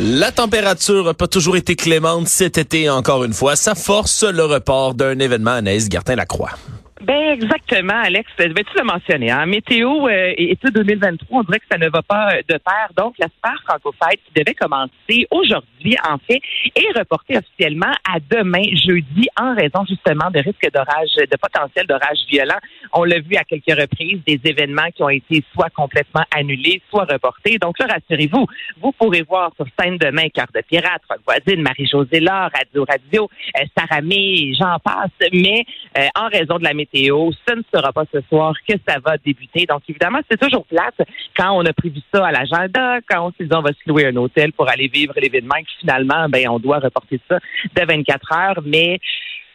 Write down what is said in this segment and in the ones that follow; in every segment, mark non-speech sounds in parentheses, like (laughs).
La température n'a pas toujours été clémente cet été encore une fois. Ça force le report d'un événement à Naïs Gartin-Lacroix. Ben exactement, Alex. Ben, tu l'as mentionné. Hein? Météo euh, et études 2023, on dirait que ça ne va pas euh, de pair. Donc, la Super Franco-Fête qui devait commencer aujourd'hui, en fait, est reportée officiellement à demain, jeudi, en raison justement de risques d'orage, de potentiel d'orage violent. On l'a vu à quelques reprises, des événements qui ont été soit complètement annulés, soit reportés. Donc là, rassurez-vous, vous pourrez voir sur scène demain Cœur de Pirate, Rock Voisine, Marie-Josée Laure, Radio Radio, euh, Sarah May, j'en passe. Mais euh, en raison de la météo, ce ne sera pas ce soir que ça va débuter. Donc, évidemment, c'est toujours place quand on a prévu ça à l'agenda, quand on s'est dit on va se louer un hôtel pour aller vivre l'événement, et finalement, ben, on doit reporter ça de 24 heures. Mais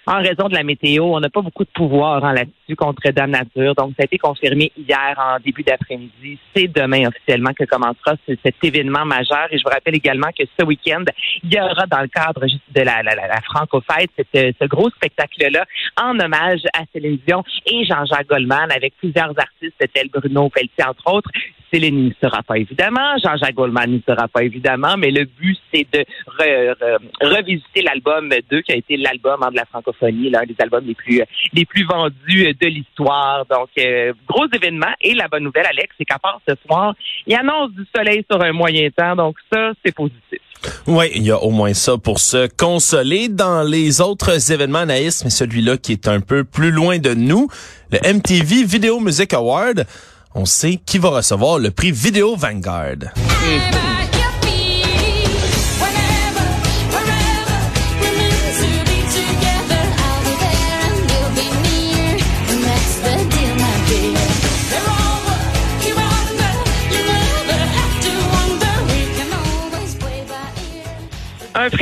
en raison de la météo, on n'a pas beaucoup de pouvoir hein, là-dessus contre Dame Nature. Donc, ça a été confirmé hier en début d'après-midi. C'est demain officiellement que commencera cet événement majeur. Et je vous rappelle également que ce week-end, il y aura dans le cadre de la, la, la Franco-Fête ce gros spectacle-là en hommage à Céline Dion et Jean-Jacques Goldman avec plusieurs artistes tels Bruno Pelletier, entre autres. Céline n'y sera pas évidemment, Jean-Jacques Goldman n'y sera pas évidemment, mais le but, c'est de revisiter l'album 2 qui a été l'album de la francophonie, l'un des albums les plus les plus vendus de l'histoire. Donc, euh, gros événement. Et la bonne nouvelle, Alex, c'est qu'à part ce soir, il annonce du soleil sur un moyen temps. Donc, ça, c'est positif. Oui, il y a au moins ça pour se consoler. Dans les autres événements, Naïs, mais celui-là qui est un peu plus loin de nous, le MTV Video Music Award on sait qui va recevoir le prix Vidéo Vanguard.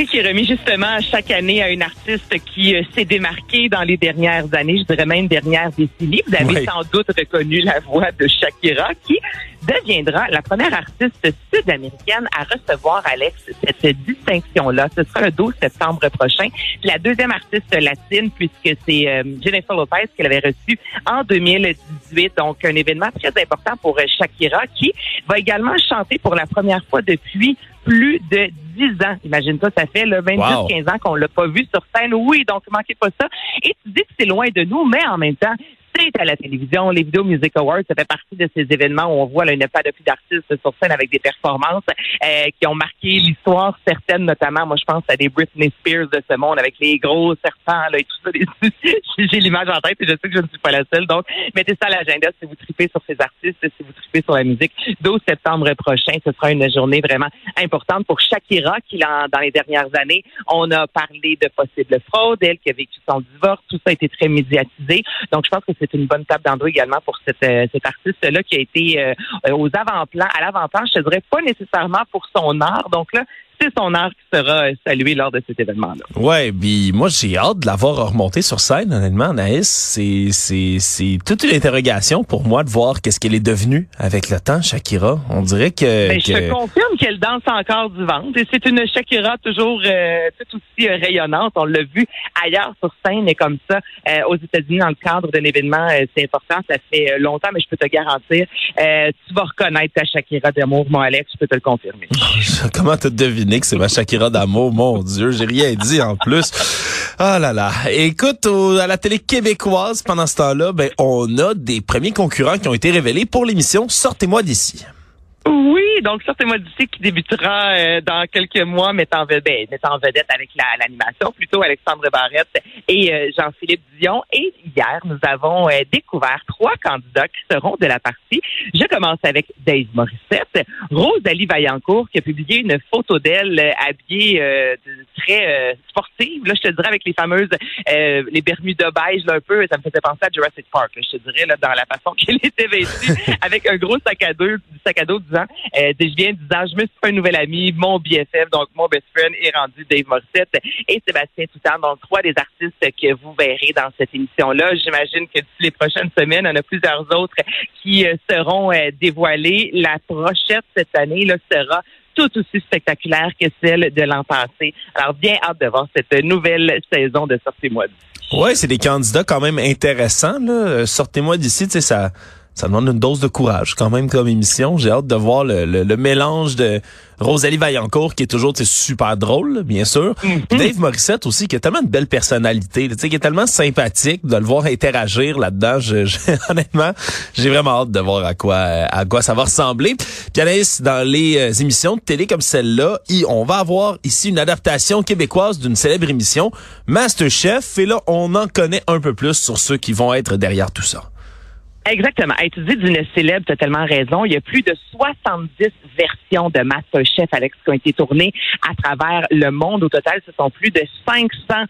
Prix qui est remis justement chaque année à une artiste qui euh, s'est démarquée dans les dernières années, je dirais même dernières décennies. Vous avez sans doute reconnu la voix de Shakira qui deviendra la première artiste sud-américaine à recevoir, Alex, cette distinction-là. Ce sera le 12 septembre prochain. La deuxième artiste latine, puisque c'est euh, Jennifer Lopez qu'elle avait reçu en 2018. Donc, un événement très important pour euh, Shakira qui va également chanter pour la première fois depuis plus de 10 ans. Imagine-toi, ça fait 28-15 ans qu'on l'a pas vu sur scène. Oui, donc manquez pas ça. Et tu dis que c'est loin de nous, mais en même temps, c'est à la télévision. Les Video Music Awards, ça fait partie de ces événements où on voit là, une panoplie d'artistes sur scène avec des performances euh, qui ont marqué l'histoire, certaines notamment. Moi, je pense à des Britney Spears de ce monde avec les gros serpents là, et tout ça. (laughs) J'ai l'image en tête et je sais que je ne suis pas la seule. Donc, mettez ça à l'agenda si vous tripez sur ces artistes, si vous tripez sur la musique. 12 septembre prochain, ce sera une journée vraiment importante pour Shakira qui, dans les dernières années, on a parlé de possibles fraudes, elle qui a vécu son divorce. Tout ça a été très médiatisé. Donc, je pense que c'est une bonne table d'endroit également pour cette, euh, cet artiste-là qui a été euh, aux avant-plans, à l'avant-plan, je te dirais pas nécessairement pour son art. Donc là, c'est son art qui sera salué lors de cet événement-là. Ouais, puis moi j'ai hâte de l'avoir remonté sur scène. Honnêtement, Naïs, c'est c'est c'est toute une interrogation pour moi de voir qu'est-ce qu'elle est devenue avec le temps, Shakira. On dirait que, ben, je te confirme qu'elle danse encore du ventre et c'est une Shakira toujours euh, tout aussi euh, rayonnante. On l'a vu ailleurs sur scène et comme ça euh, aux États-Unis dans le cadre d'un événement, c'est important. Ça fait longtemps, mais je peux te garantir, tu vas reconnaître ta Shakira d'amour, mon Alex. Je peux te le confirmer. (laughs) Comment te deviner c'est ma Shakira d'amour. Mon Dieu, j'ai rien dit en plus. Ah là là. Écoute, à la télé québécoise, pendant ce temps-là, ben, on a des premiers concurrents qui ont été révélés pour l'émission Sortez-moi d'ici. Oui, donc sortez-moi d'ici qui débutera euh, dans quelques mois, mettant vedette, ben, mettant vedette avec l'animation, plutôt Alexandre Barrette et euh, Jean-Philippe Dion. Et hier, nous avons euh, découvert trois candidats qui seront de la partie. Je commence avec Dave Morissette, Rosalie Vaillancourt qui a publié une photo d'elle habillée très sportive. Là, je te dirais avec les fameuses les Bermudas beige là, un peu, ça me faisait penser à Jurassic Park. je te dirais là, dans la façon (laughs) qu'elle était vêtue, (laughs) avec un gros sac à dos, sac à dos Hein? Euh, je viens disant, je me suis fait un nouvel ami, mon BFF, donc mon best friend est rendu Dave Morissette et Sébastien Toutan, donc trois des artistes que vous verrez dans cette émission-là. J'imagine que d'ici les prochaines semaines, on a plusieurs autres qui euh, seront euh, dévoilés. La prochaine cette année sera tout aussi spectaculaire que celle de l'an passé. Alors, bien hâte de voir cette nouvelle saison de Sortez-moi d'ici. Ouais, c'est des candidats quand même intéressants. Sortez-moi d'ici, tu sais, ça ça demande une dose de courage quand même comme émission. J'ai hâte de voir le, le, mélange de Rosalie Vaillancourt qui est toujours super drôle, bien sûr. Mm-hmm. Dave Morissette aussi qui a tellement de belle personnalité, tu sais, qui est tellement sympathique de le voir interagir là-dedans. Je, (laughs) honnêtement, j'ai vraiment hâte de voir à quoi à quoi ça va ressembler. Puis Anaïs, dans les euh, émissions de télé comme celle-là, on va avoir ici une adaptation québécoise d'une célèbre émission, Masterchef. Et là, on en connaît un peu plus sur ceux qui vont être derrière tout ça. Exactement. tu dis d'une célèbre, tu as tellement raison. Il y a plus de 70 versions de Masterchef, Alex, qui ont été tournées à travers le monde. Au total, ce sont plus de 500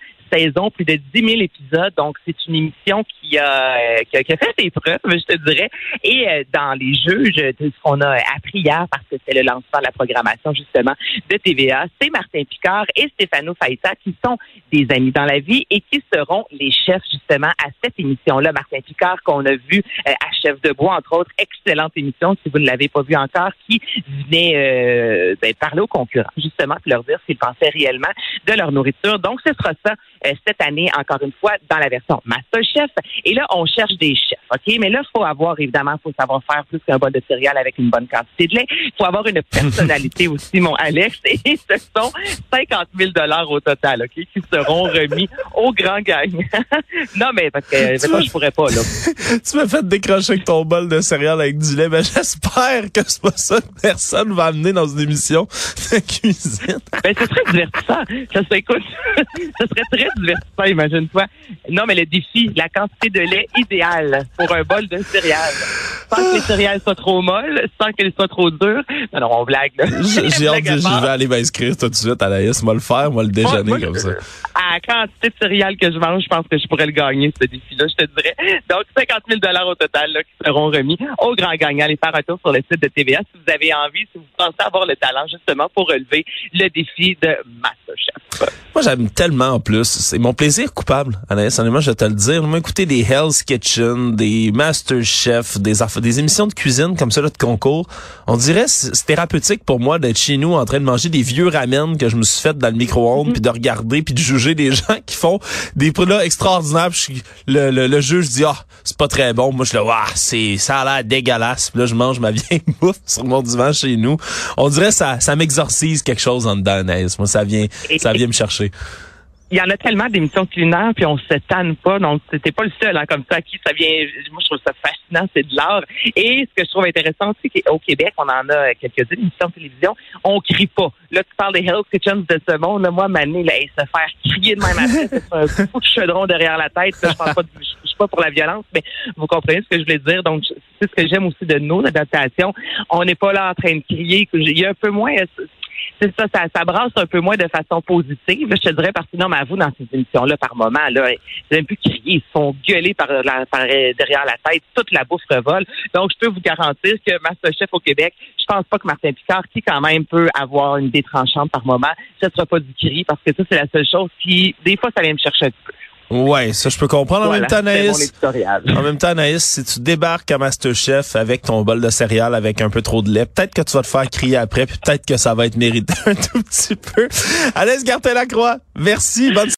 plus de 10 000 épisodes. Donc, c'est une émission qui a, euh, qui a, fait ses preuves, je te dirais. Et euh, dans les juges, ce qu'on a appris hier, parce que c'est le lancement de la programmation, justement, de TVA, c'est Martin Picard et Stéphano Faïta qui sont des amis dans la vie et qui seront les chefs, justement, à cette émission-là. Martin Picard, qu'on a vu euh, à Chef de Bois, entre autres, excellente émission, si vous ne l'avez pas vu encore, qui venait ben, parler aux concurrents, justement, pour leur dire s'ils pensaient réellement de leur nourriture. Donc, ce sera ça euh, cette année, encore une fois, dans la version Masterchef. Et là, on cherche des chefs, OK? Mais là, il faut avoir, évidemment, il faut savoir faire plus qu'un bol de céréales avec une bonne quantité de lait. Il faut avoir une personnalité (laughs) aussi, mon Alex. Et ce sont 50 000 au total, OK? Qui seront remis au grand gagnant. (laughs) non, mais parce que moi, je pourrais pas, là. (laughs) tu m'as fait décrocher avec ton bol de céréales avec du lait. Mais j'espère que c'est pas ça que personne va amener dans une émission de cuisine. Ben, c'est très divertissant. Ça serait, écoute, ça serait très divertissant, imagine-toi. Non, mais le défi, la quantité de lait idéale pour un bol de céréales. Sans que les céréales soient trop molles, sans qu'elles soient trop dures. Non, non, on blague. (laughs) J'ai hâte de je vais aller m'inscrire tout de suite, Anaïs. Moi le faire, moi le déjeuner comme ça. À la quantité de céréales que je mange, je pense que je pourrais le gagner, ce défi-là, je te dirais. Donc, 50 000 au total là, qui seront remis au grand gagnant. Allez faire un tour sur le site de TVA si vous avez envie, si vous pensez avoir le talent justement pour relever le défi de Masterchef. Moi, j'aime tellement en plus. C'est mon plaisir coupable, Anaïs. Honnêtement, je vais te le dire. Moi, écouter des Hell's Kitchen, des Master Chef, des, des émissions de cuisine comme ça là, de concours, on dirait c'est thérapeutique pour moi d'être chez nous en train de manger des vieux ramen que je me suis fait dans le micro-ondes, mm-hmm. puis de regarder, puis de juger des (laughs) gens qui font des plats extraordinaires. Puis le, le, le juge dit ah c'est pas très bon. Moi je le ah c'est ça a l'air dégueulasse. Puis là je mange ma vieille (laughs) bouffe sur mon divan chez nous. On dirait ça ça m'exorcise quelque chose en dedans. Moi ça vient ça vient me chercher il y en a tellement d'émissions culinaires, puis on se tanne pas. Donc, c'était pas le seul, hein, comme ça, à qui ça vient. Moi, je trouve ça fascinant, c'est de l'art. Et ce que je trouve intéressant aussi, c'est qu'au Québec, on en a quelques-unes émissions de télévision, on crie pas. Là, tu parles des Hell's Kitchens de ce monde. Là, moi, Mané, là, se faire crier de même après, (laughs) c'est un coup de chaudron derrière la tête. je pense pas, je suis pas pour la violence, mais vous comprenez ce que je voulais dire. Donc, c'est ce que j'aime aussi de nos adaptations. On n'est pas là en train de crier. Il y a un peu moins c'est ça, ça, brasse un peu moins de façon positive. Je te dirais parce que non, mais à vous, dans ces émissions-là, par moment, là, ils un peu crier, ils se font gueuler par, par derrière la tête, toute la bouffe revole. Donc, je peux vous garantir que Masterchef au Québec, je pense pas que Martin Picard, qui quand même peut avoir une détranchante par moment, ce sera pas du cri parce que ça, c'est la seule chose qui, des fois, ça vient me chercher un petit peu. Ouais, ça je peux comprendre. En même temps, Anaïs, en même temps, Anaïs, si tu débarques à Masterchef avec ton bol de céréales avec un peu trop de lait, peut-être que tu vas te faire crier après, puis peut-être que ça va être mérité (laughs) un tout petit peu. Anaïs Gartel-Lacroix, merci, bonne